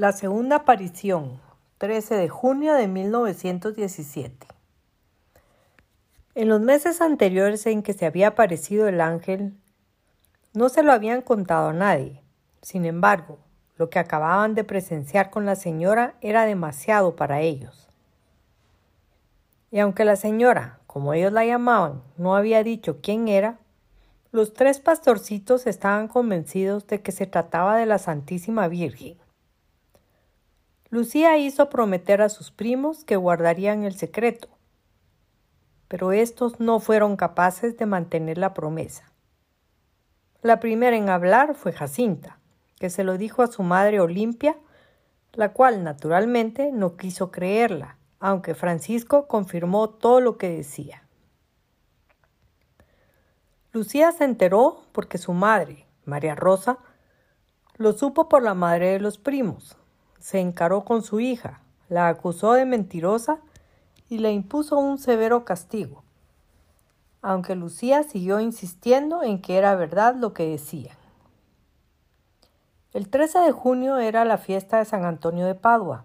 La segunda aparición, 13 de junio de 1917. En los meses anteriores en que se había aparecido el ángel, no se lo habían contado a nadie. Sin embargo, lo que acababan de presenciar con la señora era demasiado para ellos. Y aunque la señora, como ellos la llamaban, no había dicho quién era, los tres pastorcitos estaban convencidos de que se trataba de la Santísima Virgen. Lucía hizo prometer a sus primos que guardarían el secreto, pero estos no fueron capaces de mantener la promesa. La primera en hablar fue Jacinta, que se lo dijo a su madre Olimpia, la cual naturalmente no quiso creerla, aunque Francisco confirmó todo lo que decía. Lucía se enteró porque su madre, María Rosa, lo supo por la madre de los primos, se encaró con su hija, la acusó de mentirosa y le impuso un severo castigo, aunque Lucía siguió insistiendo en que era verdad lo que decían. El 13 de junio era la fiesta de San Antonio de Padua,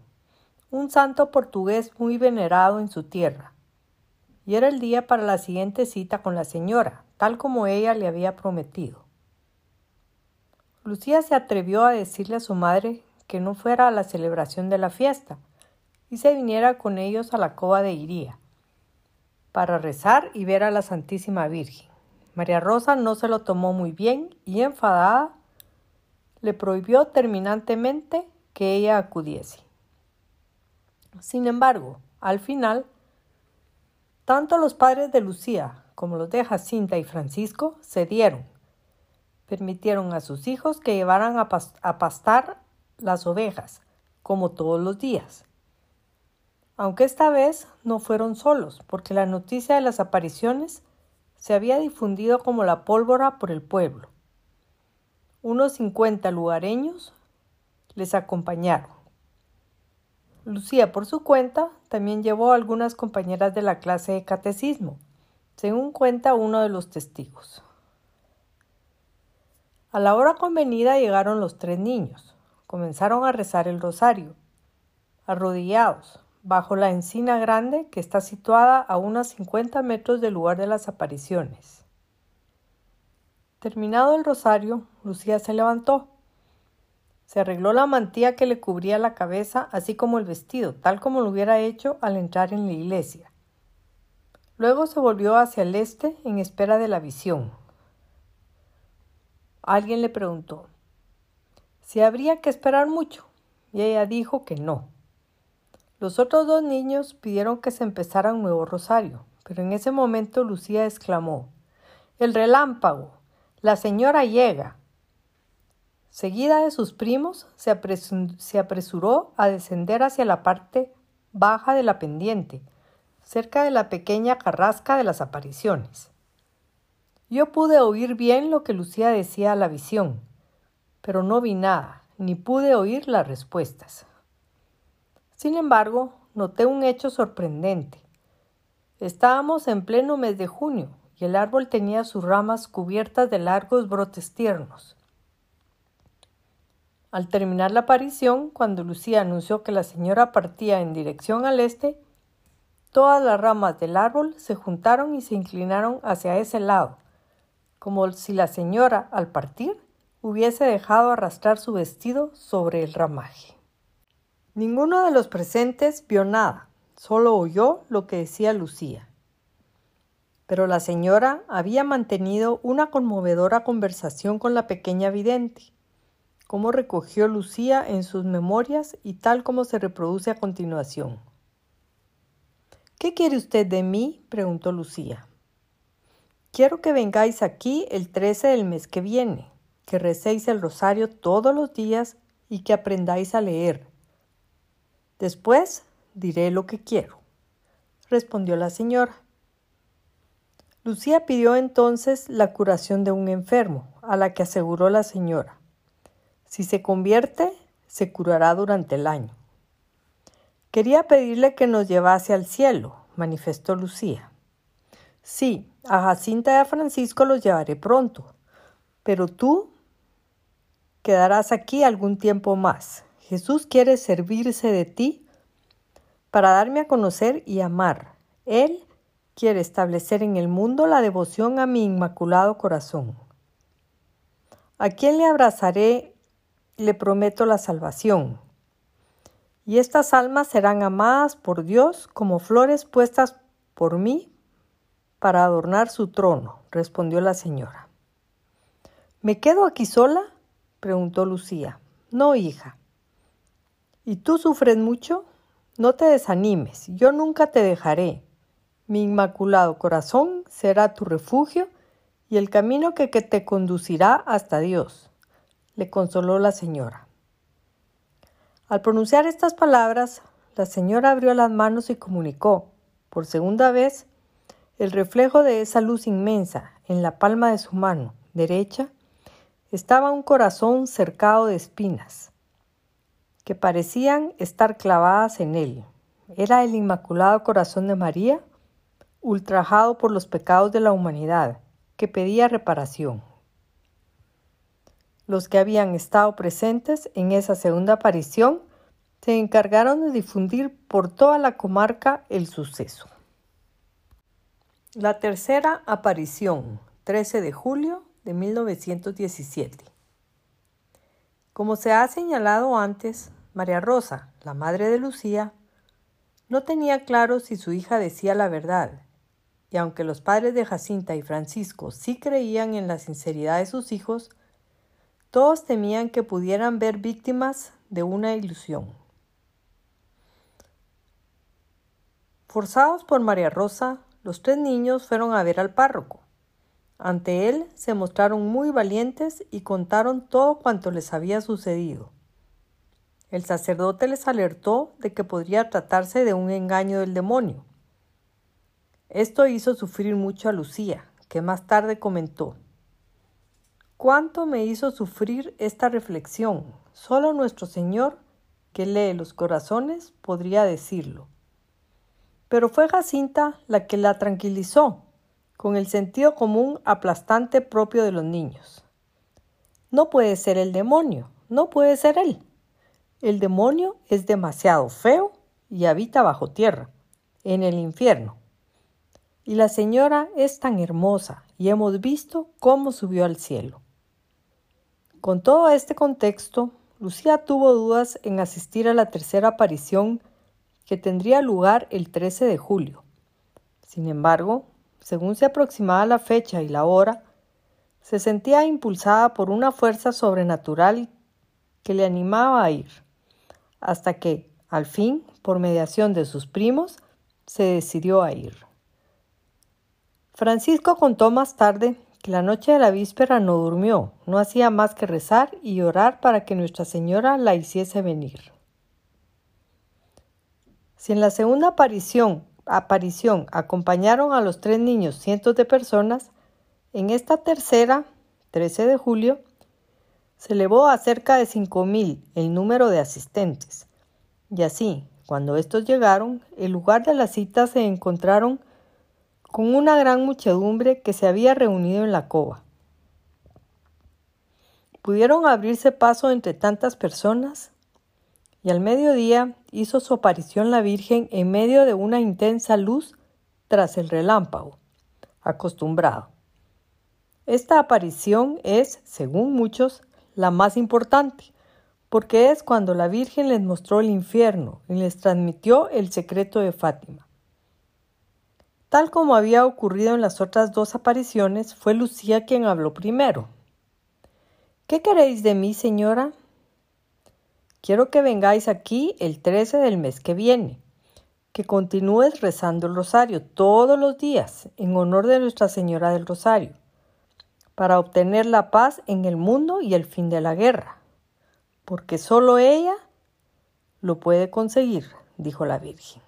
un santo portugués muy venerado en su tierra, y era el día para la siguiente cita con la señora, tal como ella le había prometido. Lucía se atrevió a decirle a su madre que no fuera a la celebración de la fiesta y se viniera con ellos a la cova de Iría para rezar y ver a la Santísima Virgen. María Rosa no se lo tomó muy bien y enfadada le prohibió terminantemente que ella acudiese. Sin embargo, al final, tanto los padres de Lucía como los de Jacinta y Francisco cedieron. Permitieron a sus hijos que llevaran a, pastar las ovejas, como todos los días. Aunque esta vez no fueron solos, porque la noticia de las apariciones se había difundido como la pólvora por el pueblo. Unos cincuenta lugareños les acompañaron. Lucía, por su cuenta, también llevó a algunas compañeras de la clase de catecismo, según cuenta uno de los testigos. A la hora convenida llegaron los tres niños comenzaron a rezar el rosario, arrodillados, bajo la encina grande que está situada a unos 50 metros del lugar de las apariciones. Terminado el rosario, Lucía se levantó. Se arregló la mantilla que le cubría la cabeza, así como el vestido, tal como lo hubiera hecho al entrar en la iglesia. Luego se volvió hacia el este en espera de la visión. Alguien le preguntó si habría que esperar mucho, y ella dijo que no. Los otros dos niños pidieron que se empezara un nuevo rosario, pero en ese momento Lucía exclamó El relámpago. La señora llega. Seguida de sus primos, se, se apresuró a descender hacia la parte baja de la pendiente, cerca de la pequeña carrasca de las apariciones. Yo pude oír bien lo que Lucía decía a la visión pero no vi nada, ni pude oír las respuestas. Sin embargo, noté un hecho sorprendente. Estábamos en pleno mes de junio y el árbol tenía sus ramas cubiertas de largos brotes tiernos. Al terminar la aparición, cuando Lucía anunció que la señora partía en dirección al este, todas las ramas del árbol se juntaron y se inclinaron hacia ese lado, como si la señora, al partir, hubiese dejado arrastrar su vestido sobre el ramaje. Ninguno de los presentes vio nada, solo oyó lo que decía Lucía. Pero la señora había mantenido una conmovedora conversación con la pequeña vidente, como recogió Lucía en sus memorias y tal como se reproduce a continuación. ¿Qué quiere usted de mí? preguntó Lucía. Quiero que vengáis aquí el 13 del mes que viene, que recéis el rosario todos los días y que aprendáis a leer. Después diré lo que quiero, respondió la señora. Lucía pidió entonces la curación de un enfermo, a la que aseguró la señora. Si se convierte, se curará durante el año. Quería pedirle que nos llevase al cielo, manifestó Lucía. Sí, a Jacinta y a Francisco los llevaré pronto, pero tú quedarás aquí algún tiempo más. Jesús quiere servirse de ti para darme a conocer y amar. Él quiere establecer en el mundo la devoción a mi inmaculado corazón. A quien le abrazaré, le prometo la salvación. Y estas almas serán amadas por Dios como flores puestas por mí para adornar su trono, respondió la señora. ¿Me quedo aquí sola? Preguntó Lucía. No, hija. ¿Y tú sufres mucho? No te desanimes, yo nunca te dejaré. Mi inmaculado corazón será tu refugio y el camino que, te conducirá hasta Dios, le consoló la señora. Al pronunciar estas palabras, la señora abrió las manos y comunicó, por segunda vez, el reflejo de esa luz inmensa en la palma de su mano derecha estaba un corazón cercado de espinas, que parecían estar clavadas en él. Era el Inmaculado Corazón de María, ultrajado por los pecados de la humanidad, que pedía reparación. Los que habían estado presentes en esa segunda aparición se encargaron de difundir por toda la comarca el suceso. La tercera aparición, 13 de julio de 1917. Como se ha señalado antes, María Rosa, la madre de Lucía, no tenía claro si su hija decía la verdad, y aunque los padres de Jacinta y Francisco sí creían en la sinceridad de sus hijos, todos temían que pudieran ver víctimas de una ilusión. Forzados por María Rosa, los tres niños fueron a ver al párroco. Ante él se mostraron muy valientes y contaron todo cuanto les había sucedido. El sacerdote les alertó de que podría tratarse de un engaño del demonio. Esto hizo sufrir mucho a Lucía, que más tarde comentó ¿Cuánto me hizo sufrir esta reflexión? Solo nuestro Señor, que lee los corazones, podría decirlo pero fue Jacinta la que la tranquilizó, con el sentido común aplastante propio de los niños. No puede ser el demonio, no puede ser él. El demonio es demasiado feo y habita bajo tierra, en el infierno. Y la señora es tan hermosa y hemos visto cómo subió al cielo. Con todo este contexto, Lucía tuvo dudas en asistir a la tercera aparición que tendría lugar el 13 de julio. Sin embargo, según se aproximaba la fecha y la hora, se sentía impulsada por una fuerza sobrenatural que le animaba a ir, hasta que, al fin, por mediación de sus primos, se decidió a ir. Francisco contó más tarde que la noche de la víspera no durmió, no hacía más que rezar y orar para que Nuestra Señora la hiciese venir. Si en la segunda aparición, aparición acompañaron a los tres niños cientos de personas, en esta tercera, 13 de julio, se elevó a cerca de 5.000 el número de asistentes. Y así, cuando estos llegaron, el lugar de la cita se encontraron con una gran muchedumbre que se había reunido en la cova. ¿Pudieron abrirse paso entre tantas personas? y al mediodía hizo su aparición la Virgen en medio de una intensa luz tras el relámpago, acostumbrado. Esta aparición es, según muchos, la más importante, porque es cuando la Virgen les mostró el infierno y les transmitió el secreto de Fátima. Tal como había ocurrido en las otras dos apariciones, fue Lucía quien habló primero. ¿Qué queréis de mí, señora? Quiero que vengáis aquí el 13 del mes que viene, que continúes rezando el rosario todos los días en honor de Nuestra Señora del Rosario, para obtener la paz en el mundo y el fin de la guerra, porque solo ella lo puede conseguir, dijo la Virgen.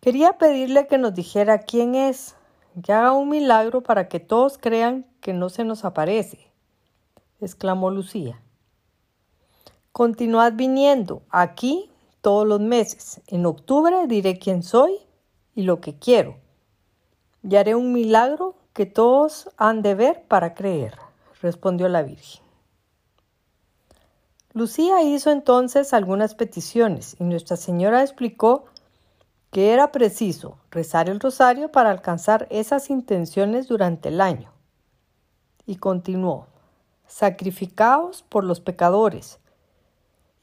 Quería pedirle que nos dijera quién es, que haga un milagro para que todos crean que no se nos aparece, exclamó Lucía. Continuad viniendo aquí todos los meses. En octubre diré quién soy y lo que quiero. Y haré un milagro que todos han de ver para creer, respondió la Virgen. Lucía hizo entonces algunas peticiones y Nuestra Señora explicó que era preciso rezar el rosario para alcanzar esas intenciones durante el año. Y continuó, sacrificaos por los pecadores,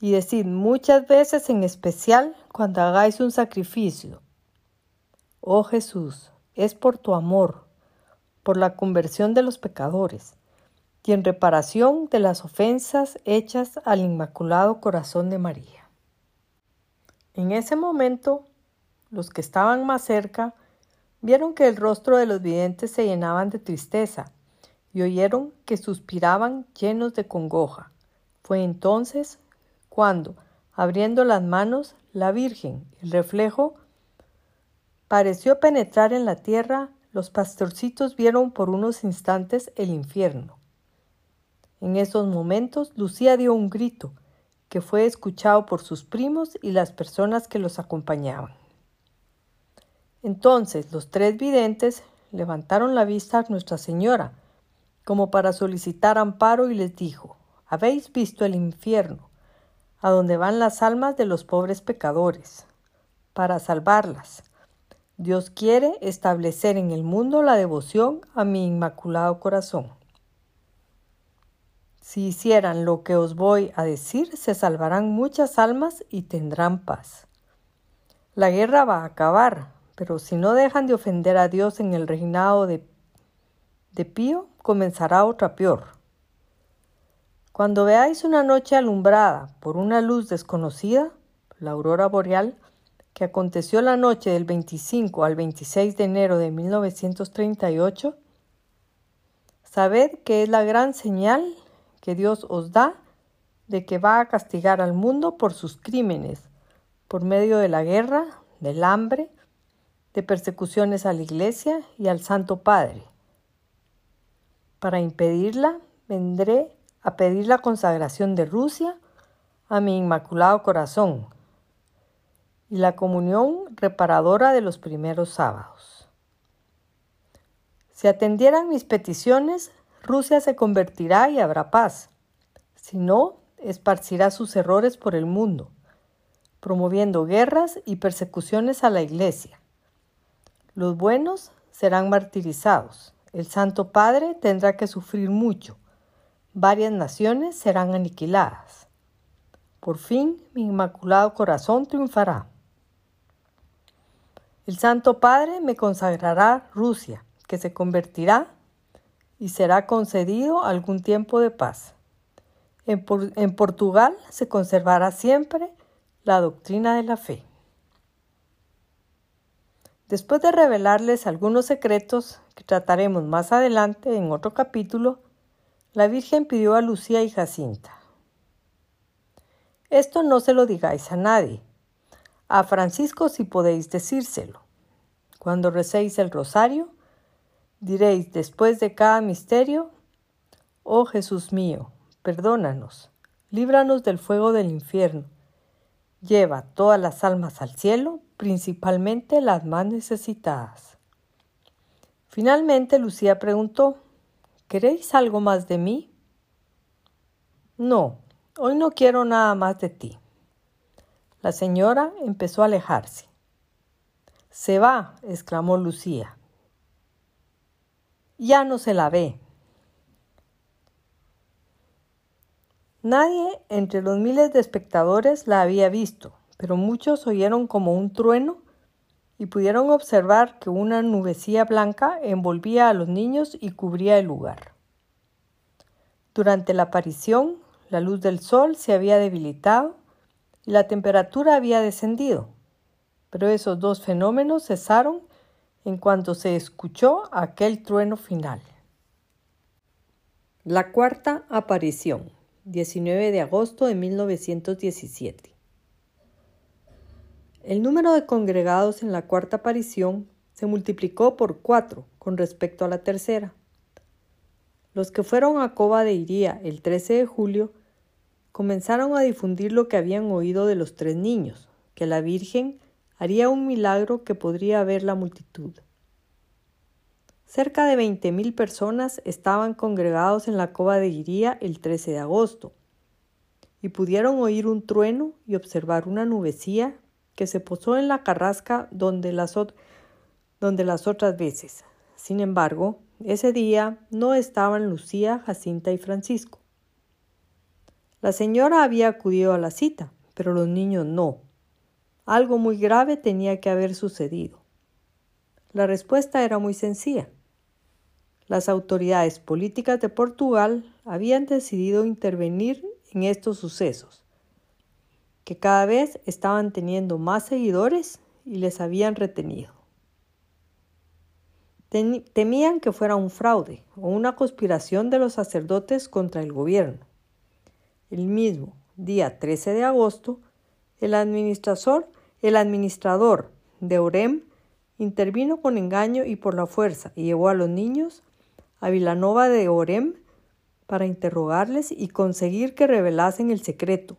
y decid muchas veces en especial cuando hagáis un sacrificio, oh Jesús, es por tu amor, por la conversión de los pecadores, y en reparación de las ofensas hechas al Inmaculado Corazón de María. En ese momento los que estaban más cerca vieron que el rostro de los videntes se llenaban de tristeza y oyeron que suspiraban llenos de congoja. Fue entonces cuando, abriendo las manos, la Virgen, el reflejo, pareció penetrar en la tierra, los pastorcitos vieron por unos instantes el infierno. En esos momentos Lucía dio un grito que fue escuchado por sus primos y las personas que los acompañaban. Entonces los tres videntes levantaron la vista a Nuestra Señora, como para solicitar amparo, y les dijo, Habéis visto el infierno, a donde van las almas de los pobres pecadores, para salvarlas. Dios quiere establecer en el mundo la devoción a mi inmaculado corazón. Si hicieran lo que os voy a decir, se salvarán muchas almas y tendrán paz. La guerra va a acabar, pero si no dejan de ofender a Dios en el reinado de, de Pío, comenzará otra peor. Cuando veáis una noche alumbrada por una luz desconocida, la aurora boreal, que aconteció la noche del 25 al 26 de enero de 1938, sabed que es la gran señal que Dios os da de que va a castigar al mundo por sus crímenes, por medio de la guerra, del hambre, de persecuciones a la Iglesia y al Santo Padre. Para impedirla, vendré a pedir la consagración de Rusia a mi Inmaculado Corazón y la comunión reparadora de los primeros sábados. Si atendieran mis peticiones, Rusia se convertirá y habrá paz. Si no, esparcirá sus errores por el mundo, promoviendo guerras y persecuciones a la Iglesia. Los buenos serán martirizados. El Santo Padre tendrá que sufrir mucho. Varias naciones serán aniquiladas. Por fin mi inmaculado corazón triunfará. El Santo Padre me consagrará Rusia, que se convertirá y será concedido algún tiempo de paz. En, Portugal se conservará siempre la doctrina de la fe. Después de revelarles algunos secretos que trataremos más adelante en otro capítulo, la Virgen pidió a Lucía y Jacinta. Esto no se lo digáis a nadie. A Francisco si podéis decírselo. Cuando recéis el rosario, diréis después de cada misterio, Oh Jesús mío, perdónanos, líbranos del fuego del infierno, lleva todas las almas al cielo principalmente las más necesitadas. Finalmente Lucía preguntó, ¿Queréis algo más de mí? No, hoy no quiero nada más de ti. La señora empezó a alejarse. Se va, exclamó Lucía. Ya no se la ve. Nadie entre los miles de espectadores la había visto pero muchos oyeron como un trueno y pudieron observar que una nubecilla blanca envolvía a los niños y cubría el lugar. Durante la aparición, la luz del sol se había debilitado y la temperatura había descendido, pero esos dos fenómenos cesaron en cuanto se escuchó aquel trueno final. La cuarta aparición, 19 de agosto de 1917. El número de congregados en la cuarta aparición se multiplicó por cuatro con respecto a la tercera. Los que fueron a Coba de Iría el 13 de julio comenzaron a difundir lo que habían oído de los tres niños, que la Virgen haría un milagro que podría ver la multitud. Cerca de veinte mil personas estaban congregados en la cova de Iría el 13 de agosto, y pudieron oír un trueno y observar una nubecía que se posó en la carrasca donde las, donde las otras veces. Sin embargo, ese día no estaban Lucía, Jacinta y Francisco. La señora había acudido a la cita, pero los niños no. Algo muy grave tenía que haber sucedido. La respuesta era muy sencilla. Las autoridades políticas de Portugal habían decidido intervenir en estos sucesos, que cada vez estaban teniendo más seguidores y les habían retenido. Temían que fuera un fraude o una conspiración de los sacerdotes contra el gobierno. El mismo día 13 de agosto, el administrador, el administrador de Orem intervino con engaño y por la fuerza y llevó a los niños a Vilanova de Orem para interrogarles y conseguir que revelasen el secreto.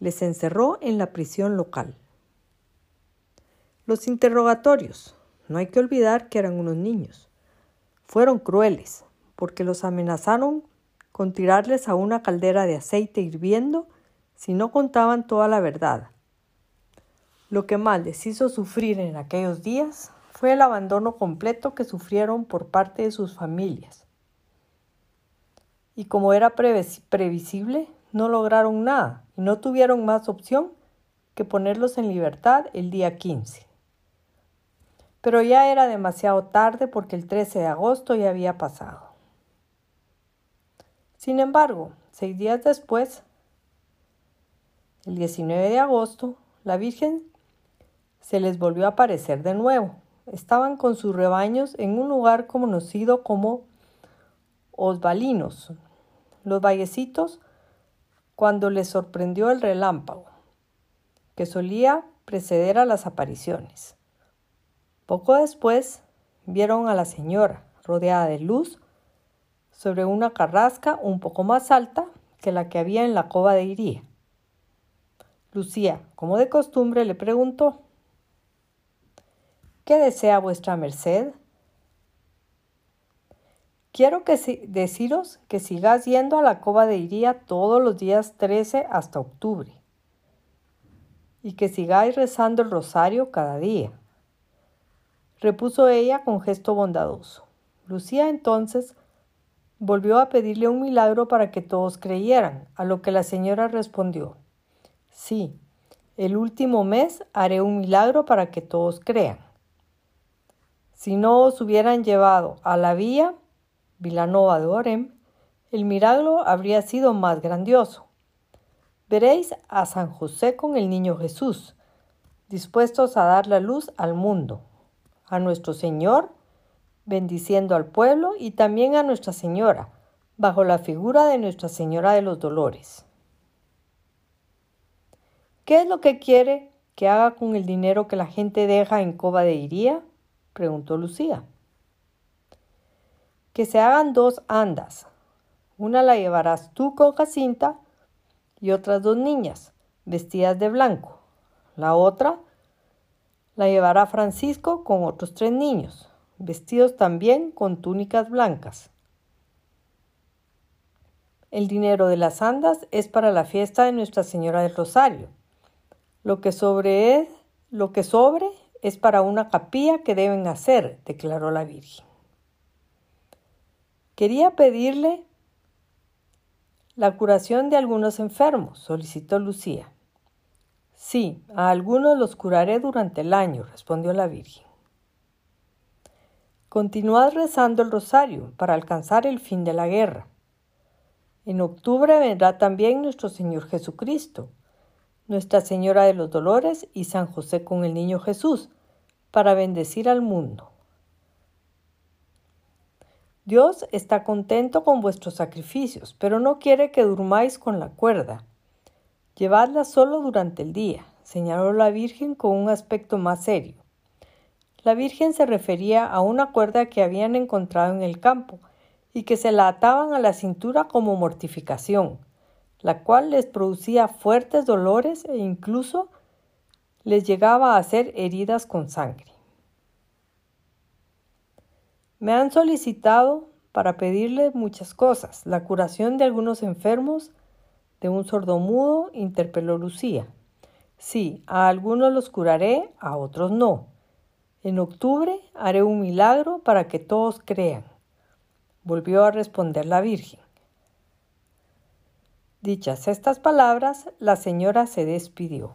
Les encerró en la prisión local. Los interrogatorios, no hay que olvidar que eran unos niños, fueron crueles porque los amenazaron con tirarles a una caldera de aceite hirviendo si no contaban toda la verdad. Lo que más les hizo sufrir en aquellos días fue el abandono completo que sufrieron por parte de sus familias. Y como era previsible, no lograron nada y no tuvieron más opción que ponerlos en libertad el día 15. Pero ya era demasiado tarde porque el 13 de agosto ya había pasado. Sin embargo, seis días después, el 19 de agosto, la Virgen se les volvió a aparecer de nuevo. Estaban con sus rebaños en un lugar conocido como Osvalinos, los vallecitos, cuando les sorprendió el relámpago, que solía preceder a las apariciones. Poco después vieron a la señora, rodeada de luz, sobre una carrasca un poco más alta que la que había en la cova de Iría. Lucía, como de costumbre, le preguntó ¿Qué desea vuestra merced? Quiero que deciros que sigáis yendo a la cova de Iría todos los días 13 hasta octubre y que sigáis rezando el rosario cada día. Repuso ella con gesto bondadoso. Lucía entonces volvió a pedirle un milagro para que todos creyeran, a lo que la señora respondió, sí, el último mes haré un milagro para que todos crean. Si no os hubieran llevado a la vía Vilanova de Orem, el milagro habría sido más grandioso. Veréis a San José con el niño Jesús, dispuestos a dar la luz al mundo, a nuestro Señor bendiciendo al pueblo y también a Nuestra Señora, bajo la figura de Nuestra Señora de los Dolores. ¿Qué es lo que quiere que haga con el dinero que la gente deja en Coba de Iría? preguntó Lucía. Que se hagan dos andas. Una la llevarás tú con Jacinta y otras dos niñas, vestidas de blanco. La otra la llevará Francisco con otros tres niños vestidos también con túnicas blancas. El dinero de las andas es para la fiesta de Nuestra Señora del Rosario. Lo que sobre es, lo que sobre es para una capilla que deben hacer, declaró la Virgen. Quería pedirle la curación de algunos enfermos, solicitó Lucía. Sí, a algunos los curaré durante el año, respondió la Virgen. Continuad rezando el rosario para alcanzar el fin de la guerra. En octubre vendrá también nuestro Señor Jesucristo. Nuestra Señora de los Dolores y San José con el Niño Jesús, para bendecir al mundo. Dios está contento con vuestros sacrificios, pero no quiere que durmáis con la cuerda. Llevadla solo durante el día, señaló la Virgen con un aspecto más serio. La Virgen se refería a una cuerda que habían encontrado en el campo y que se la ataban a la cintura como mortificación, la cual les producía fuertes dolores e incluso les llegaba a hacer heridas con sangre. Me han solicitado para pedirle muchas cosas, la curación de algunos enfermos, de un sordomudo, interpeló Lucía. Sí, a algunos los curaré, a otros no. En octubre haré un milagro para que todos crean. Volvió a responder la Virgen. Dichas estas palabras, la señora se despidió.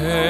Hey.